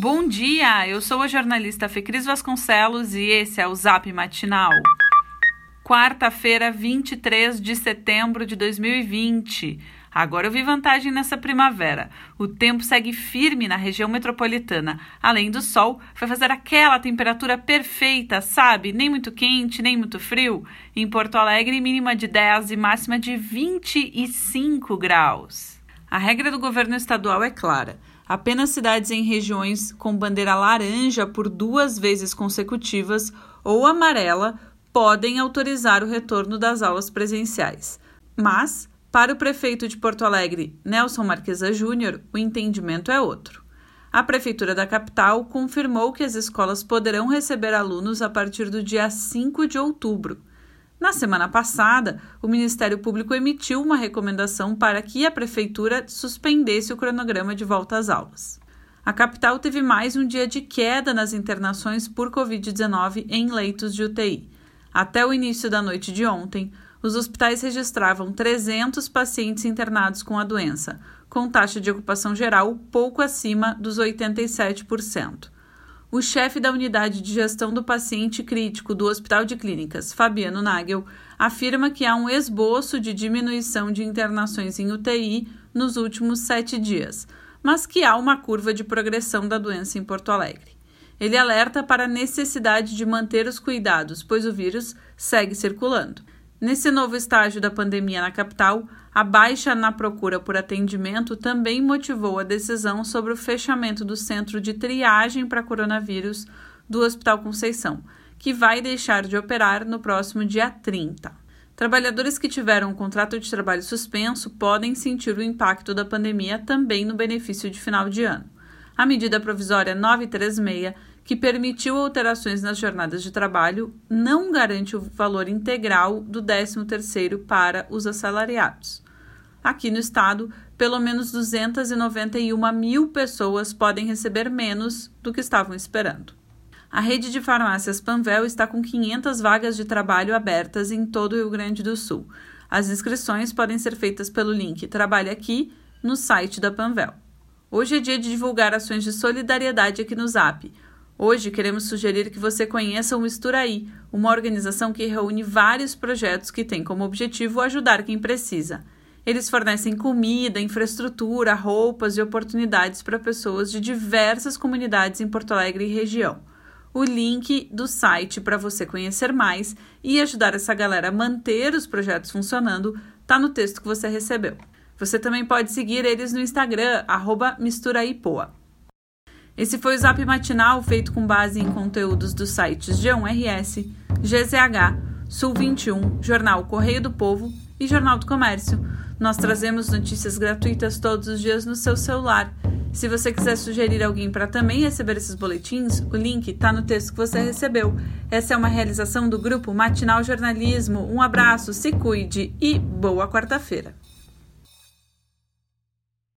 Bom dia, eu sou a jornalista Fecris Vasconcelos e esse é o Zap Matinal. Quarta-feira, 23 de setembro de 2020. Agora eu vi vantagem nessa primavera. O tempo segue firme na região metropolitana. Além do sol, vai fazer aquela temperatura perfeita, sabe? Nem muito quente, nem muito frio. Em Porto Alegre, mínima de 10 e máxima de 25 graus. A regra do governo estadual é clara Apenas cidades em regiões com bandeira laranja por duas vezes consecutivas ou amarela podem autorizar o retorno das aulas presenciais. Mas, para o prefeito de Porto Alegre, Nelson Marquesa Júnior, o entendimento é outro. A Prefeitura da capital confirmou que as escolas poderão receber alunos a partir do dia 5 de outubro na semana passada, o Ministério Público emitiu uma recomendação para que a Prefeitura suspendesse o cronograma de volta às aulas. A capital teve mais um dia de queda nas internações por Covid-19 em leitos de UTI. Até o início da noite de ontem, os hospitais registravam 300 pacientes internados com a doença, com taxa de ocupação geral pouco acima dos 87%. O chefe da unidade de gestão do paciente crítico do Hospital de Clínicas, Fabiano Nagel, afirma que há um esboço de diminuição de internações em UTI nos últimos sete dias, mas que há uma curva de progressão da doença em Porto Alegre. Ele alerta para a necessidade de manter os cuidados, pois o vírus segue circulando. Nesse novo estágio da pandemia na capital, a baixa na procura por atendimento também motivou a decisão sobre o fechamento do centro de triagem para coronavírus do Hospital Conceição, que vai deixar de operar no próximo dia 30. Trabalhadores que tiveram um contrato de trabalho suspenso podem sentir o impacto da pandemia também no benefício de final de ano. A medida provisória 936 que permitiu alterações nas jornadas de trabalho, não garante o valor integral do 13º para os assalariados. Aqui no estado, pelo menos 291 mil pessoas podem receber menos do que estavam esperando. A rede de farmácias Panvel está com 500 vagas de trabalho abertas em todo o Rio Grande do Sul. As inscrições podem ser feitas pelo link Trabalhe Aqui no site da Panvel. Hoje é dia de divulgar ações de solidariedade aqui no Zap. Hoje queremos sugerir que você conheça o Misturaí, uma organização que reúne vários projetos que têm como objetivo ajudar quem precisa. Eles fornecem comida, infraestrutura, roupas e oportunidades para pessoas de diversas comunidades em Porto Alegre e região. O link do site para você conhecer mais e ajudar essa galera a manter os projetos funcionando está no texto que você recebeu. Você também pode seguir eles no Instagram, Misturaipoa. Esse foi o Zap Matinal feito com base em conteúdos dos sites G1RS, GZH, Sul 21, Jornal Correio do Povo e Jornal do Comércio. Nós trazemos notícias gratuitas todos os dias no seu celular. Se você quiser sugerir alguém para também receber esses boletins, o link está no texto que você recebeu. Essa é uma realização do grupo Matinal Jornalismo. Um abraço, se cuide e boa quarta-feira.